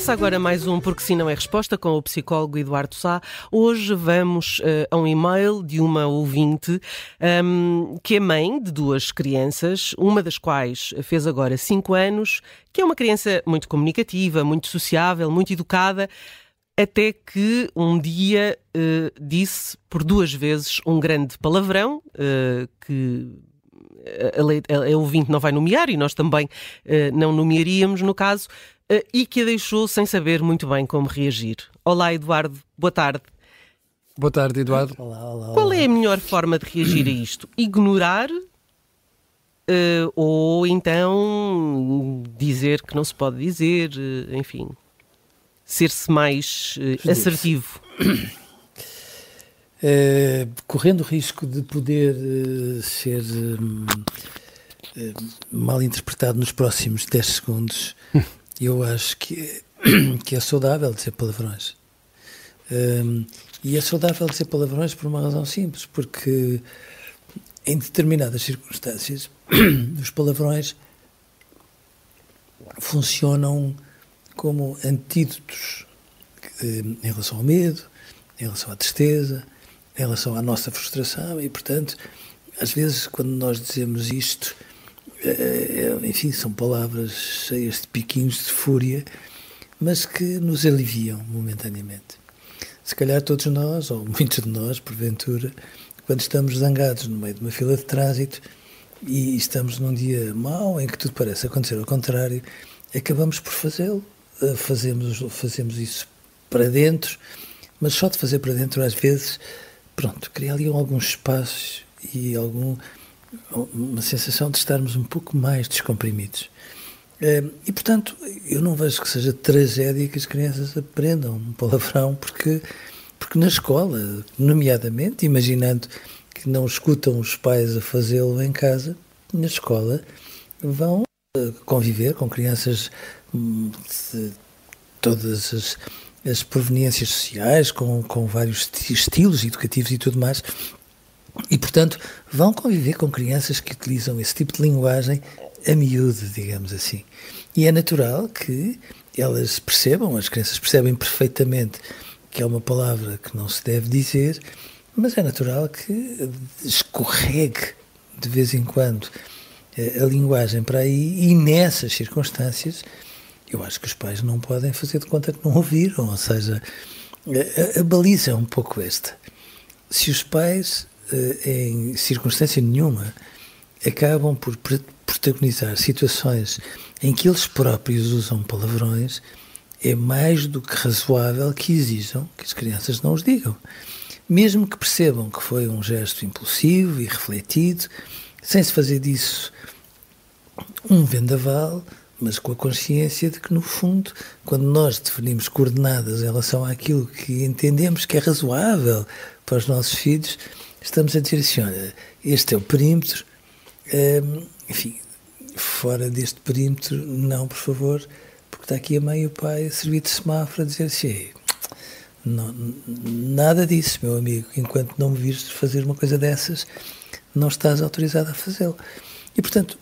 Começa agora mais um Porque Se Não é Resposta com o psicólogo Eduardo Sá. Hoje vamos uh, a um e-mail de uma ouvinte um, que é mãe de duas crianças, uma das quais fez agora cinco anos, que é uma criança muito comunicativa, muito sociável, muito educada, até que um dia uh, disse por duas vezes um grande palavrão uh, que a, a, a, ouvinte não vai nomear e nós também uh, não nomearíamos no caso, e que a deixou sem saber muito bem como reagir. Olá, Eduardo, boa tarde. Boa tarde, Eduardo. Olá, olá, Qual é a melhor forma de reagir a isto? Ignorar uh, ou então dizer que não se pode dizer, enfim, ser-se mais assertivo? Uh, correndo o risco de poder uh, ser uh, mal interpretado nos próximos 10 segundos, eu acho que é, que é saudável dizer palavrões. e é saudável dizer palavrões por uma razão simples, porque em determinadas circunstâncias os palavrões funcionam como antídotos em relação ao medo, em relação à tristeza, em relação à nossa frustração e, portanto, às vezes quando nós dizemos isto, enfim, são palavras cheias de piquinhos de fúria, mas que nos aliviam momentaneamente. Se calhar todos nós, ou muitos de nós, porventura, quando estamos zangados no meio de uma fila de trânsito e estamos num dia mau em que tudo parece acontecer ao contrário, acabamos por fazê-lo. Fazemos, fazemos isso para dentro, mas só de fazer para dentro às vezes pronto, cria ali alguns espaços e algum, uma sensação de estarmos um pouco mais descomprimidos. Ehm, e, portanto, eu não vejo que seja tragédia que as crianças aprendam um palavrão, porque, porque na escola, nomeadamente, imaginando que não escutam os pais a fazê-lo em casa, na escola vão eh, conviver com crianças hum, de todas as as proveniências sociais, com, com vários estilos educativos e tudo mais. E, portanto, vão conviver com crianças que utilizam esse tipo de linguagem a miúdo, digamos assim. E é natural que elas percebam, as crianças percebem perfeitamente que é uma palavra que não se deve dizer, mas é natural que escorregue de vez em quando eh, a linguagem para aí e nessas circunstâncias eu acho que os pais não podem fazer de conta que não ouviram, ou seja, a, a baliza é um pouco esta. Se os pais, eh, em circunstância nenhuma, acabam por protagonizar situações em que eles próprios usam palavrões, é mais do que razoável que exijam que as crianças não os digam. Mesmo que percebam que foi um gesto impulsivo e refletido, sem se fazer disso um vendaval, mas com a consciência de que, no fundo, quando nós definimos coordenadas em relação àquilo que entendemos que é razoável para os nossos filhos, estamos a dizer assim: olha, este é o perímetro, hum, enfim, fora deste perímetro, não, por favor, porque está aqui a mãe e o pai a servir de semáforo a dizer assim: não, nada disso, meu amigo, enquanto não me vires fazer uma coisa dessas, não estás autorizado a fazê-lo. E, portanto,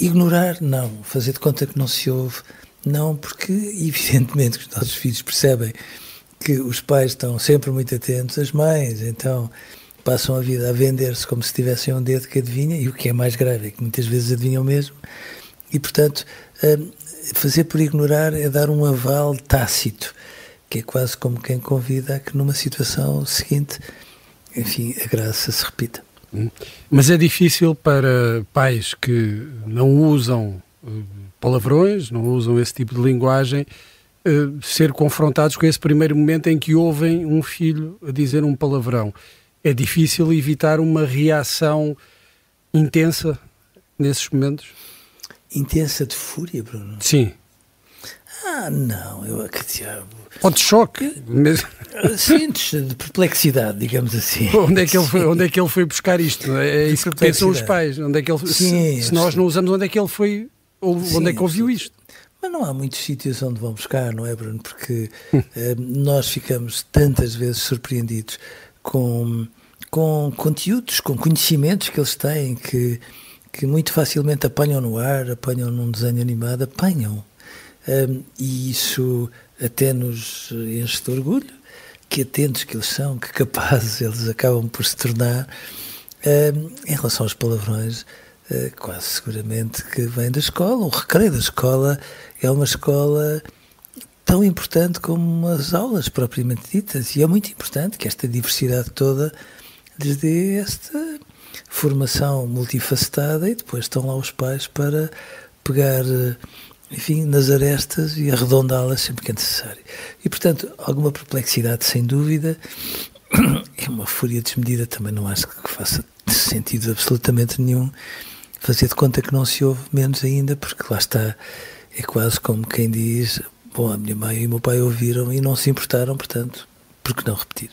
Ignorar, não. Fazer de conta que não se ouve, não, porque evidentemente os nossos filhos percebem que os pais estão sempre muito atentos, as mães, então passam a vida a vender-se como se tivessem um dedo que adivinha, e o que é mais grave é que muitas vezes adivinham mesmo, e portanto hum, fazer por ignorar é dar um aval tácito, que é quase como quem convida a que numa situação seguinte, enfim, a graça se repita. Hum. Mas é difícil para pais que não usam eh, palavrões, não usam esse tipo de linguagem, ser confrontados com esse primeiro momento em que ouvem um filho dizer um palavrão. É difícil evitar uma reação intensa nesses momentos? Intensa de fúria, Bruno? Sim. Ah, não, eu que diabo. Ou de choque. Mas... Sintes de perplexidade, digamos assim. Onde é que ele foi, onde é que ele foi buscar isto? É isso que pensam os pais. Onde é que ele, sim, se, se nós não usamos, onde é que ele foi, ou, sim, onde é que ouviu isto? Mas não há muitos sítios onde vão buscar, não é, Bruno? Porque eh, nós ficamos tantas vezes surpreendidos com, com conteúdos, com conhecimentos que eles têm que, que muito facilmente apanham no ar, apanham num desenho animado, apanham. Um, e isso até nos enche de orgulho, que atentos que eles são, que capazes eles acabam por se tornar. Um, em relação aos palavrões, uh, quase seguramente que vem da escola. O recreio da escola é uma escola tão importante como as aulas propriamente ditas, e é muito importante que esta diversidade toda lhes dê esta formação multifacetada e depois estão lá os pais para pegar enfim, nas arestas e arredondá-las sempre que é necessário. E, portanto, alguma perplexidade, sem dúvida, é uma fúria desmedida, também não acho que faça sentido absolutamente nenhum fazer de conta que não se ouve, menos ainda, porque lá está, é quase como quem diz: Bom, a minha mãe e o meu pai ouviram e não se importaram, portanto, por que não repetir?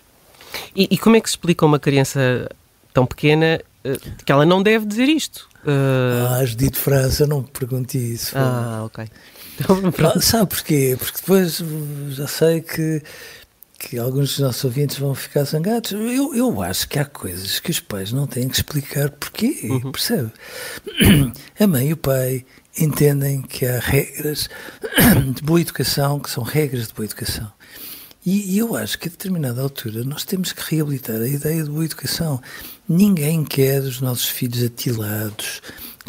E, e como é que se explica uma criança tão pequena eh, que ela não deve dizer isto? Uh... Ah, Judite França, não me pergunte isso. Ah, ok. Então, sabe porquê? Porque depois já sei que, que alguns dos nossos ouvintes vão ficar zangados. Eu, eu acho que há coisas que os pais não têm que explicar porquê, uhum. percebe? A mãe e o pai entendem que há regras de boa educação, que são regras de boa educação. E, eu acho que a determinada altura nós temos que reabilitar a ideia de boa educação. Ninguém quer os nossos filhos atilados,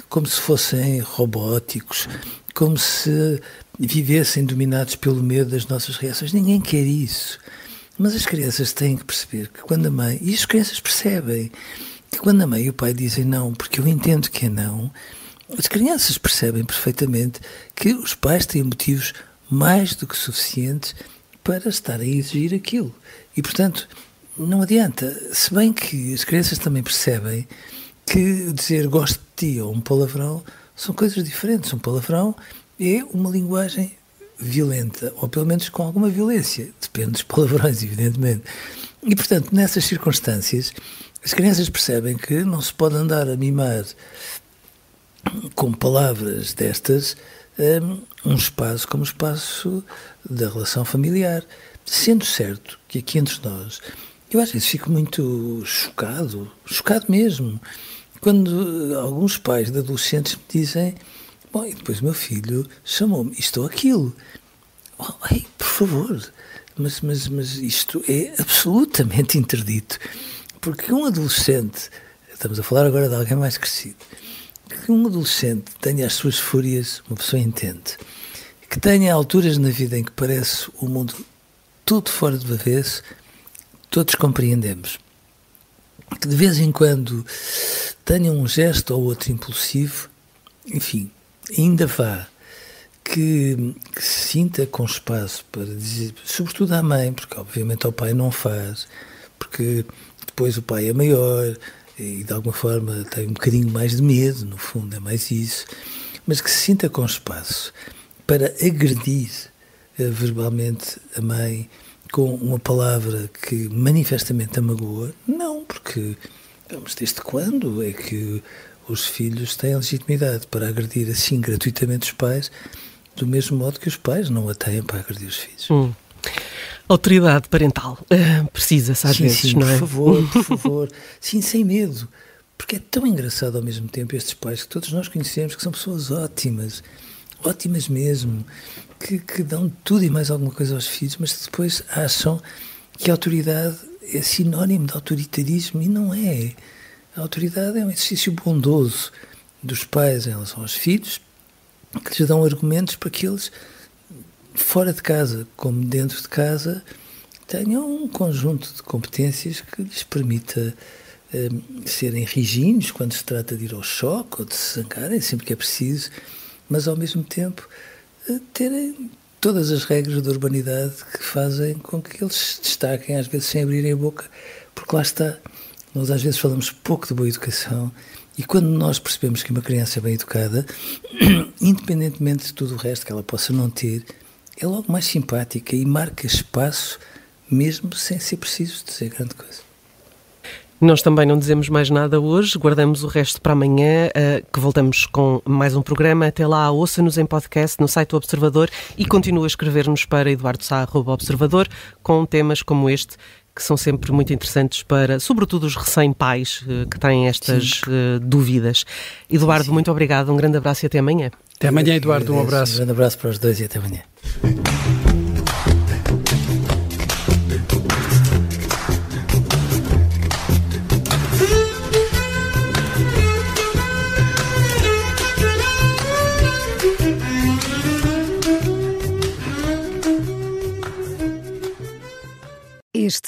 como se fossem robóticos, como se vivessem dominados pelo medo das nossas reações. Ninguém quer isso. Mas as crianças têm que perceber que quando a mãe, e as crianças percebem, que quando a mãe e o pai dizem não, porque eu entendo que é não, as crianças percebem perfeitamente que os pais têm motivos mais do que suficientes para estar a exigir aquilo. E, portanto, não adianta. Se bem que as crianças também percebem que dizer gosto de ti ou um palavrão são coisas diferentes. Um palavrão é uma linguagem violenta, ou pelo menos com alguma violência. Depende dos palavrões, evidentemente. E, portanto, nessas circunstâncias, as crianças percebem que não se pode andar a mimar com palavras destas um espaço como espaço da relação familiar. Sendo certo que aqui entre nós, eu às vezes fico muito chocado, chocado mesmo, quando alguns pais de adolescentes me dizem: Bom, e depois meu filho chamou-me isto ou aquilo. Oh, ei, por favor, mas, mas, mas isto é absolutamente interdito. Porque um adolescente, estamos a falar agora de alguém mais crescido, que um adolescente tenha as suas fúrias, uma pessoa entende. Que tenha alturas na vida em que parece o mundo tudo fora de avesso, todos compreendemos. Que de vez em quando tenha um gesto ou outro impulsivo, enfim, ainda vá, que, que, se sinta com espaço para dizer, sobretudo à mãe, porque obviamente ao pai não faz, porque depois o pai é maior, e de alguma forma tem um bocadinho mais de medo, no fundo, é mais isso, mas que se sinta com espaço para agredir uh, verbalmente a mãe com uma palavra que manifestamente a magoa, não, porque mas desde quando é que os filhos têm legitimidade para agredir assim gratuitamente os pais, do mesmo modo que os pais não a têm para agredir os filhos? Hum. Autoridade parental. Uh, Precisa-se às sim, vezes, sim, não é? Por favor, por favor. sim, sem medo. Porque é tão engraçado ao mesmo tempo estes pais que todos nós conhecemos, que são pessoas ótimas, ótimas mesmo, que, que dão tudo e mais alguma coisa aos filhos, mas que depois acham que a autoridade é sinónimo de autoritarismo e não é. A autoridade é um exercício bondoso dos pais em relação aos filhos, que lhes dão argumentos para que eles fora de casa como dentro de casa, tenham um conjunto de competências que lhes permita um, serem rijinhos quando se trata de ir ao choque ou de se zangarem sempre que é preciso, mas ao mesmo tempo uh, terem todas as regras da urbanidade que fazem com que eles se destaquem, às vezes sem abrirem a boca, porque lá está, nós às vezes falamos pouco de boa educação e quando nós percebemos que uma criança é bem educada, independentemente de tudo o resto que ela possa não ter, é logo mais simpática e marca espaço, mesmo sem ser preciso dizer grande coisa. Nós também não dizemos mais nada hoje, guardamos o resto para amanhã, uh, que voltamos com mais um programa. Até lá, ouça-nos em podcast no site do Observador e continue a escrever-nos para eduardosá.observador com temas como este que são sempre muito interessantes para, sobretudo, os recém-pais uh, que têm estas uh, dúvidas. Eduardo, Sim. muito obrigado, um grande abraço e até amanhã. Até amanhã, Eduardo, um abraço. Um grande abraço para os dois e até amanhã.